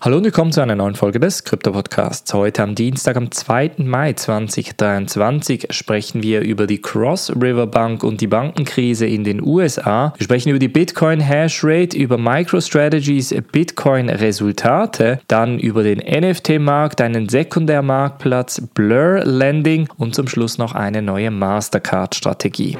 Hallo und willkommen zu einer neuen Folge des Krypto-Podcasts. Heute am Dienstag, am 2. Mai 2023, sprechen wir über die Cross River Bank und die Bankenkrise in den USA. Wir sprechen über die Bitcoin Hash Rate, über MicroStrategies Bitcoin Resultate, dann über den NFT-Markt, einen Sekundärmarktplatz, Blur Lending und zum Schluss noch eine neue Mastercard-Strategie.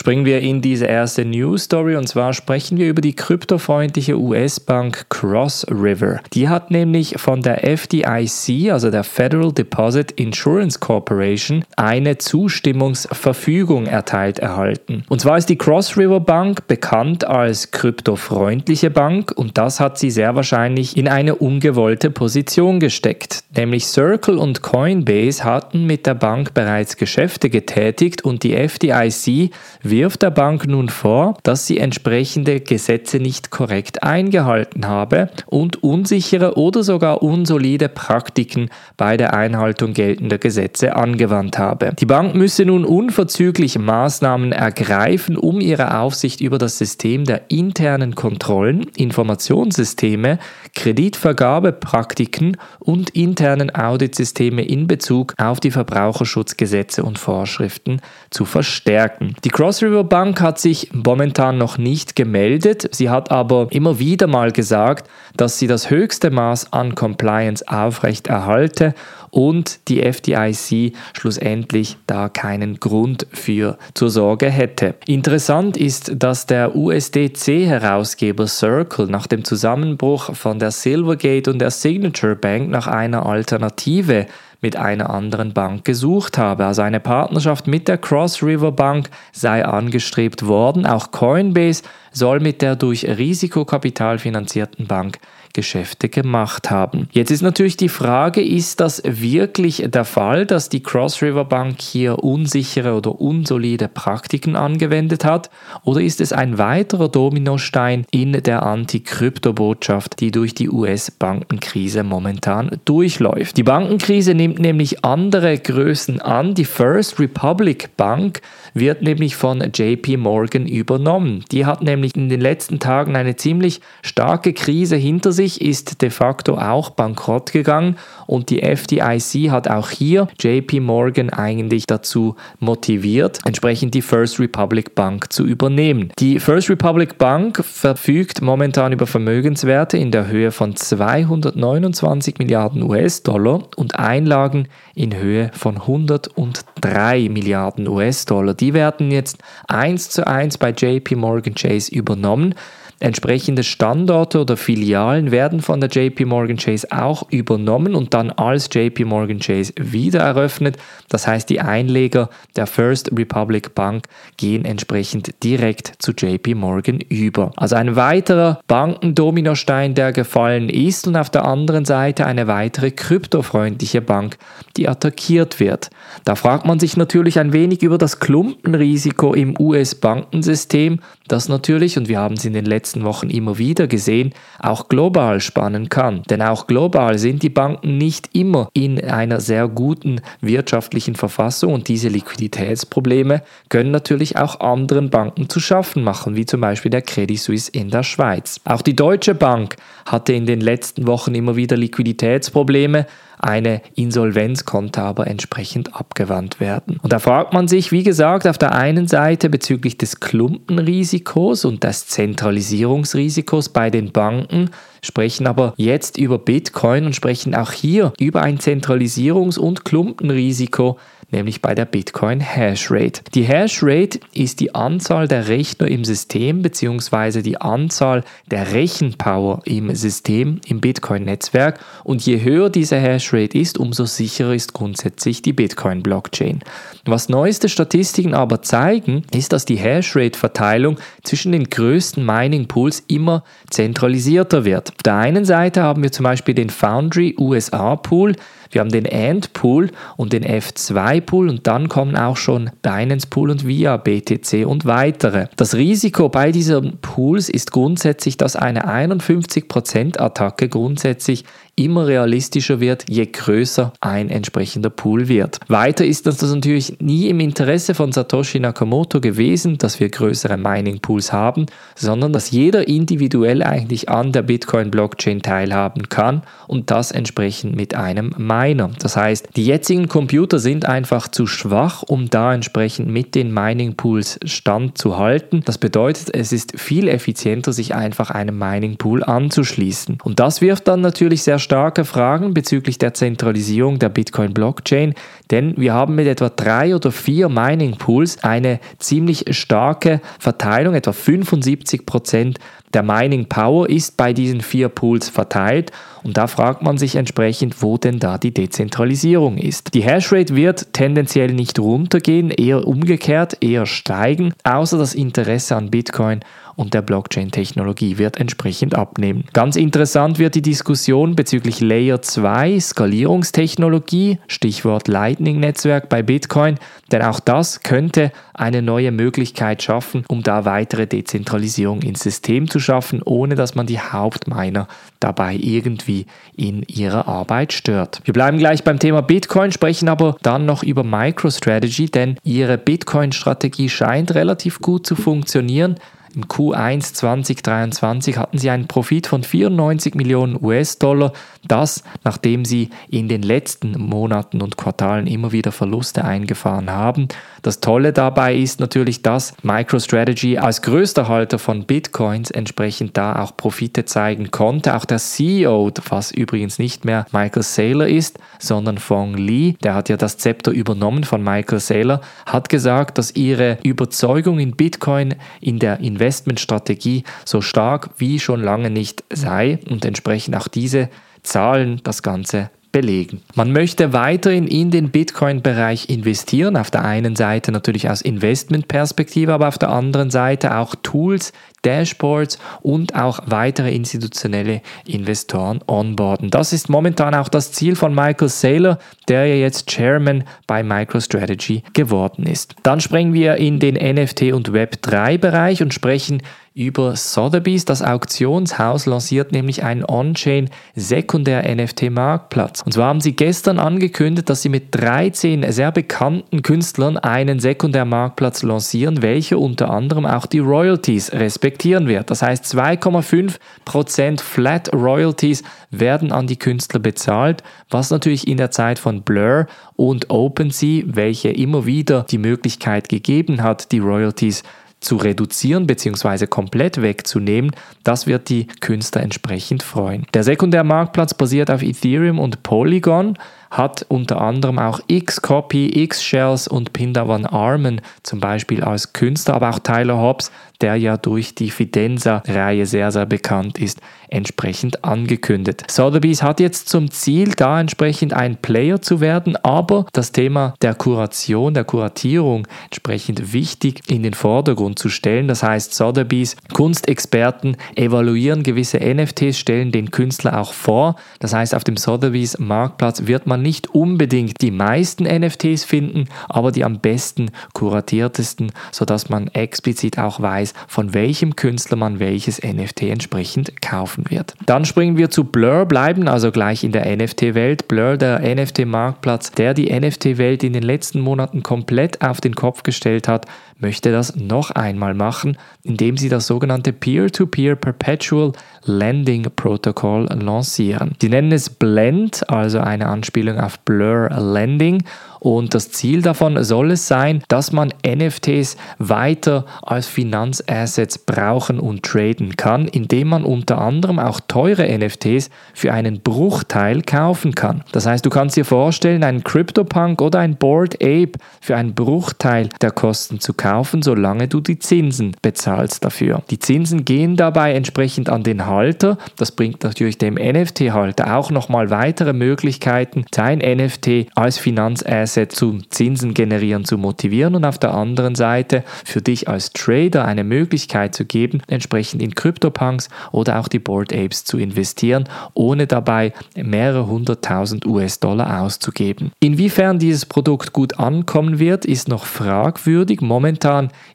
Springen wir in diese erste News Story und zwar sprechen wir über die kryptofreundliche US-Bank Cross River. Die hat nämlich von der FDIC, also der Federal Deposit Insurance Corporation, eine Zustimmungsverfügung erteilt erhalten. Und zwar ist die Cross River Bank bekannt als kryptofreundliche Bank und das hat sie sehr wahrscheinlich in eine ungewollte Position gesteckt. Nämlich Circle und Coinbase hatten mit der Bank bereits Geschäfte getätigt und die FDIC wirft der Bank nun vor, dass sie entsprechende Gesetze nicht korrekt eingehalten habe und unsichere oder sogar unsolide Praktiken bei der Einhaltung geltender Gesetze angewandt habe. Die Bank müsse nun unverzüglich Maßnahmen ergreifen, um ihre Aufsicht über das System der internen Kontrollen, Informationssysteme, Kreditvergabepraktiken und internen Auditsysteme in Bezug auf die Verbraucherschutzgesetze und Vorschriften zu verstärken. Die Cross River Bank hat sich momentan noch nicht gemeldet. Sie hat aber immer wieder mal gesagt, dass sie das höchste Maß an Compliance aufrechterhalte und die FDIC schlussendlich da keinen Grund für zur Sorge hätte. Interessant ist, dass der USDC-Herausgeber Circle nach dem Zusammenbruch von der Silvergate und der Signature Bank nach einer Alternative mit einer anderen Bank gesucht habe. Also eine Partnerschaft mit der Cross River Bank sei angestrebt worden. Auch Coinbase soll mit der durch Risikokapital finanzierten Bank Geschäfte gemacht haben. Jetzt ist natürlich die Frage, ist das wirklich der Fall, dass die Cross River Bank hier unsichere oder unsolide Praktiken angewendet hat? Oder ist es ein weiterer Dominostein in der Anti-Krypto-Botschaft, die durch die US-Bankenkrise momentan durchläuft? Die Bankenkrise nimmt nämlich andere Größen an. Die First Republic Bank wird nämlich von JP Morgan übernommen. Die hat nämlich in den letzten Tagen eine ziemlich starke Krise hinter sich, ist de facto auch bankrott gegangen und die FDIC hat auch hier JP Morgan eigentlich dazu motiviert, entsprechend die First Republic Bank zu übernehmen. Die First Republic Bank verfügt momentan über Vermögenswerte in der Höhe von 229 Milliarden US-Dollar und Einlagen in Höhe von 103 Milliarden US-Dollar. Die werden jetzt eins zu eins bei JP Morgan Chase übernommen. Entsprechende Standorte oder Filialen werden von der JP Morgan Chase auch übernommen und dann als JP Morgan Chase wieder eröffnet. Das heißt, die Einleger der First Republic Bank gehen entsprechend direkt zu JP Morgan über. Also ein weiterer Bankendominostein, der gefallen ist und auf der anderen Seite eine weitere kryptofreundliche Bank, die attackiert wird. Da fragt man sich natürlich ein wenig über das Klumpenrisiko im US-Bankensystem, das natürlich, und wir haben es in den letzten Wochen immer wieder gesehen, auch global spannen kann. Denn auch global sind die Banken nicht immer in einer sehr guten wirtschaftlichen Verfassung und diese Liquiditätsprobleme können natürlich auch anderen Banken zu schaffen machen, wie zum Beispiel der Credit Suisse in der Schweiz. Auch die Deutsche Bank hatte in den letzten Wochen immer wieder Liquiditätsprobleme, eine Insolvenz konnte aber entsprechend abgewandt werden. Und da fragt man sich, wie gesagt, auf der einen Seite bezüglich des Klumpenrisikos und des Zentralisierungsrisikos bei den Banken, sprechen aber jetzt über Bitcoin und sprechen auch hier über ein Zentralisierungs- und Klumpenrisiko nämlich bei der Bitcoin Hashrate. Die Hashrate ist die Anzahl der Rechner im System bzw. die Anzahl der Rechenpower im System im Bitcoin-Netzwerk und je höher diese Hashrate ist, umso sicherer ist grundsätzlich die Bitcoin-Blockchain. Was neueste Statistiken aber zeigen, ist, dass die Hashrate-Verteilung zwischen den größten Mining-Pools immer zentralisierter wird. Auf der einen Seite haben wir zum Beispiel den Foundry USA Pool, wir haben den Ant Pool und den F2 Pool und dann kommen auch schon Binance Pool und Via BTC und weitere. Das Risiko bei diesen Pools ist grundsätzlich, dass eine 51% Attacke grundsätzlich immer realistischer wird, je größer ein entsprechender Pool wird. Weiter ist das natürlich nie im Interesse von Satoshi Nakamoto gewesen, dass wir größere Mining Pools haben, sondern dass jeder individuell eigentlich an der Bitcoin Blockchain teilhaben kann und das entsprechend mit einem Miner. Das heißt, die jetzigen Computer sind einfach zu schwach, um da entsprechend mit den Mining Pools standzuhalten. Das bedeutet, es ist viel effizienter, sich einfach einem Mining Pool anzuschließen. Und das wirft dann natürlich sehr starke Fragen bezüglich der Zentralisierung der Bitcoin Blockchain, denn wir haben mit etwa drei oder vier Mining Pools eine ziemlich starke Verteilung, etwa 75 Prozent der Mining Power ist bei diesen vier Pools verteilt und da fragt man sich entsprechend, wo denn da die Dezentralisierung ist. Die Hashrate wird tendenziell nicht runtergehen, eher umgekehrt, eher steigen, außer das Interesse an Bitcoin und der Blockchain-Technologie wird entsprechend abnehmen. Ganz interessant wird die Diskussion bezüglich Layer 2 Skalierungstechnologie, Stichwort Lightning-Netzwerk bei Bitcoin, denn auch das könnte eine neue Möglichkeit schaffen, um da weitere Dezentralisierung ins System zu schaffen, ohne dass man die Hauptminer dabei irgendwie in ihrer Arbeit stört. Wir bleiben gleich beim Thema Bitcoin, sprechen aber dann noch über MicroStrategy, denn ihre Bitcoin-Strategie scheint relativ gut zu funktionieren. Im Q1 2023 hatten sie einen Profit von 94 Millionen US-Dollar, das nachdem sie in den letzten Monaten und Quartalen immer wieder Verluste eingefahren haben. Das Tolle dabei ist natürlich, dass MicroStrategy als größter Halter von Bitcoins entsprechend da auch Profite zeigen konnte. Auch der CEO, was übrigens nicht mehr Michael Saylor ist, sondern Fong Li, der hat ja das Zepter übernommen von Michael Saylor, hat gesagt, dass ihre Überzeugung in Bitcoin in der Investmentstrategie so stark wie schon lange nicht sei und entsprechend auch diese Zahlen das Ganze belegen. Man möchte weiterhin in den Bitcoin-Bereich investieren, auf der einen Seite natürlich aus Investmentperspektive, aber auf der anderen Seite auch Tools, Dashboards und auch weitere institutionelle Investoren onboarden. Das ist momentan auch das Ziel von Michael Saylor, der ja jetzt Chairman bei MicroStrategy geworden ist. Dann springen wir in den NFT und Web3-Bereich und sprechen über Sotheby's. Das Auktionshaus lanciert nämlich einen On-Chain Sekundär-NFT-Marktplatz. Und zwar haben sie gestern angekündigt, dass sie mit 13 sehr bekannten Künstlern einen Sekundär-Marktplatz lancieren, welcher unter anderem auch die Royalties respektieren wird. Das heißt, 2,5% Flat Royalties werden an die Künstler bezahlt, was natürlich in der Zeit von Blur und OpenSea, welche immer wieder die Möglichkeit gegeben hat, die Royalties zu reduzieren bzw. komplett wegzunehmen, das wird die Künstler entsprechend freuen. Der Sekundärmarktplatz basiert auf Ethereum und Polygon hat unter anderem auch X-Copy, X-Shells und Pindavan Armen zum Beispiel als Künstler, aber auch Tyler Hobbs, der ja durch die Fidenza-Reihe sehr, sehr bekannt ist, entsprechend angekündigt. Sotheby's hat jetzt zum Ziel, da entsprechend ein Player zu werden, aber das Thema der Kuration, der Kuratierung entsprechend wichtig in den Vordergrund zu stellen. Das heißt, Sotheby's Kunstexperten evaluieren gewisse NFTs, stellen den Künstler auch vor. Das heißt, auf dem Sotheby's Marktplatz wird man nicht unbedingt die meisten NFTs finden, aber die am besten kuratiertesten, sodass man explizit auch weiß, von welchem Künstler man welches NFT entsprechend kaufen wird. Dann springen wir zu Blur, bleiben also gleich in der NFT-Welt. Blur, der NFT-Marktplatz, der die NFT-Welt in den letzten Monaten komplett auf den Kopf gestellt hat, möchte das noch einmal machen, indem sie das sogenannte Peer-to-Peer -Peer Perpetual Lending Protocol lancieren. Sie nennen es Blend, also eine Anspielung auf Blur Lending und das Ziel davon soll es sein, dass man NFTs weiter als Finanzassets brauchen und traden kann, indem man unter anderem auch teure NFTs für einen Bruchteil kaufen kann. Das heißt, du kannst dir vorstellen, einen CryptoPunk oder ein Board Ape für einen Bruchteil der Kosten zu kaufen, solange du die Zinsen bezahlst dafür. Die Zinsen gehen dabei entsprechend an den Halter. Das bringt natürlich dem NFT-Halter auch nochmal weitere Möglichkeiten, sein NFT als Finanzasset Asset zum Zinsen generieren zu motivieren und auf der anderen Seite für dich als Trader eine Möglichkeit zu geben, entsprechend in CryptoPunks oder auch die Board Apes zu investieren, ohne dabei mehrere hunderttausend US-Dollar auszugeben. Inwiefern dieses Produkt gut ankommen wird, ist noch fragwürdig. Momentan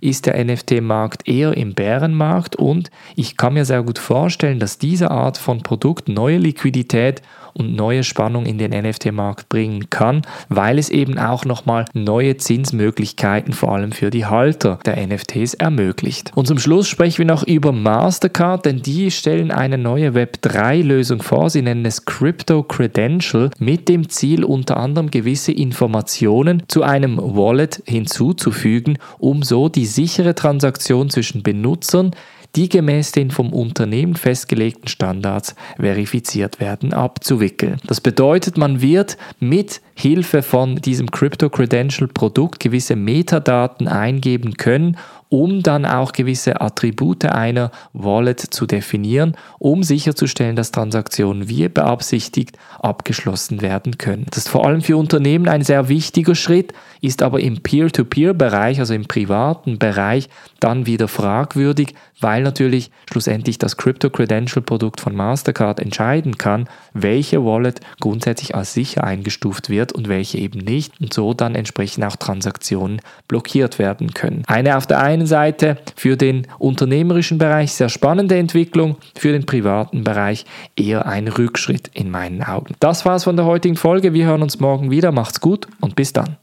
ist der NFT-Markt eher im Bärenmarkt und ich kann mir sehr gut vorstellen, dass diese Art von Produkt neue Liquidität und neue Spannung in den NFT-Markt bringen kann, weil es eben auch nochmal neue Zinsmöglichkeiten vor allem für die Halter der NFTs ermöglicht. Und zum Schluss sprechen wir noch über Mastercard, denn die stellen eine neue Web3-Lösung vor. Sie nennen es Crypto Credential mit dem Ziel unter anderem gewisse Informationen zu einem Wallet hinzuzufügen, um so die sichere Transaktion zwischen Benutzern die gemäß den vom Unternehmen festgelegten Standards verifiziert werden, abzuwickeln. Das bedeutet, man wird mit Hilfe von diesem Crypto Credential Produkt gewisse Metadaten eingeben können um dann auch gewisse Attribute einer Wallet zu definieren, um sicherzustellen, dass Transaktionen wie beabsichtigt abgeschlossen werden können. Das ist vor allem für Unternehmen ein sehr wichtiger Schritt, ist aber im Peer-to-Peer-Bereich, also im privaten Bereich, dann wieder fragwürdig, weil natürlich schlussendlich das Crypto-Credential-Produkt von Mastercard entscheiden kann, welche Wallet grundsätzlich als sicher eingestuft wird und welche eben nicht und so dann entsprechend auch Transaktionen blockiert werden können. Eine auf der einen einen Seite für den unternehmerischen Bereich sehr spannende Entwicklung, für den privaten Bereich eher ein Rückschritt in meinen Augen. Das war's von der heutigen Folge. Wir hören uns morgen wieder. Macht's gut und bis dann.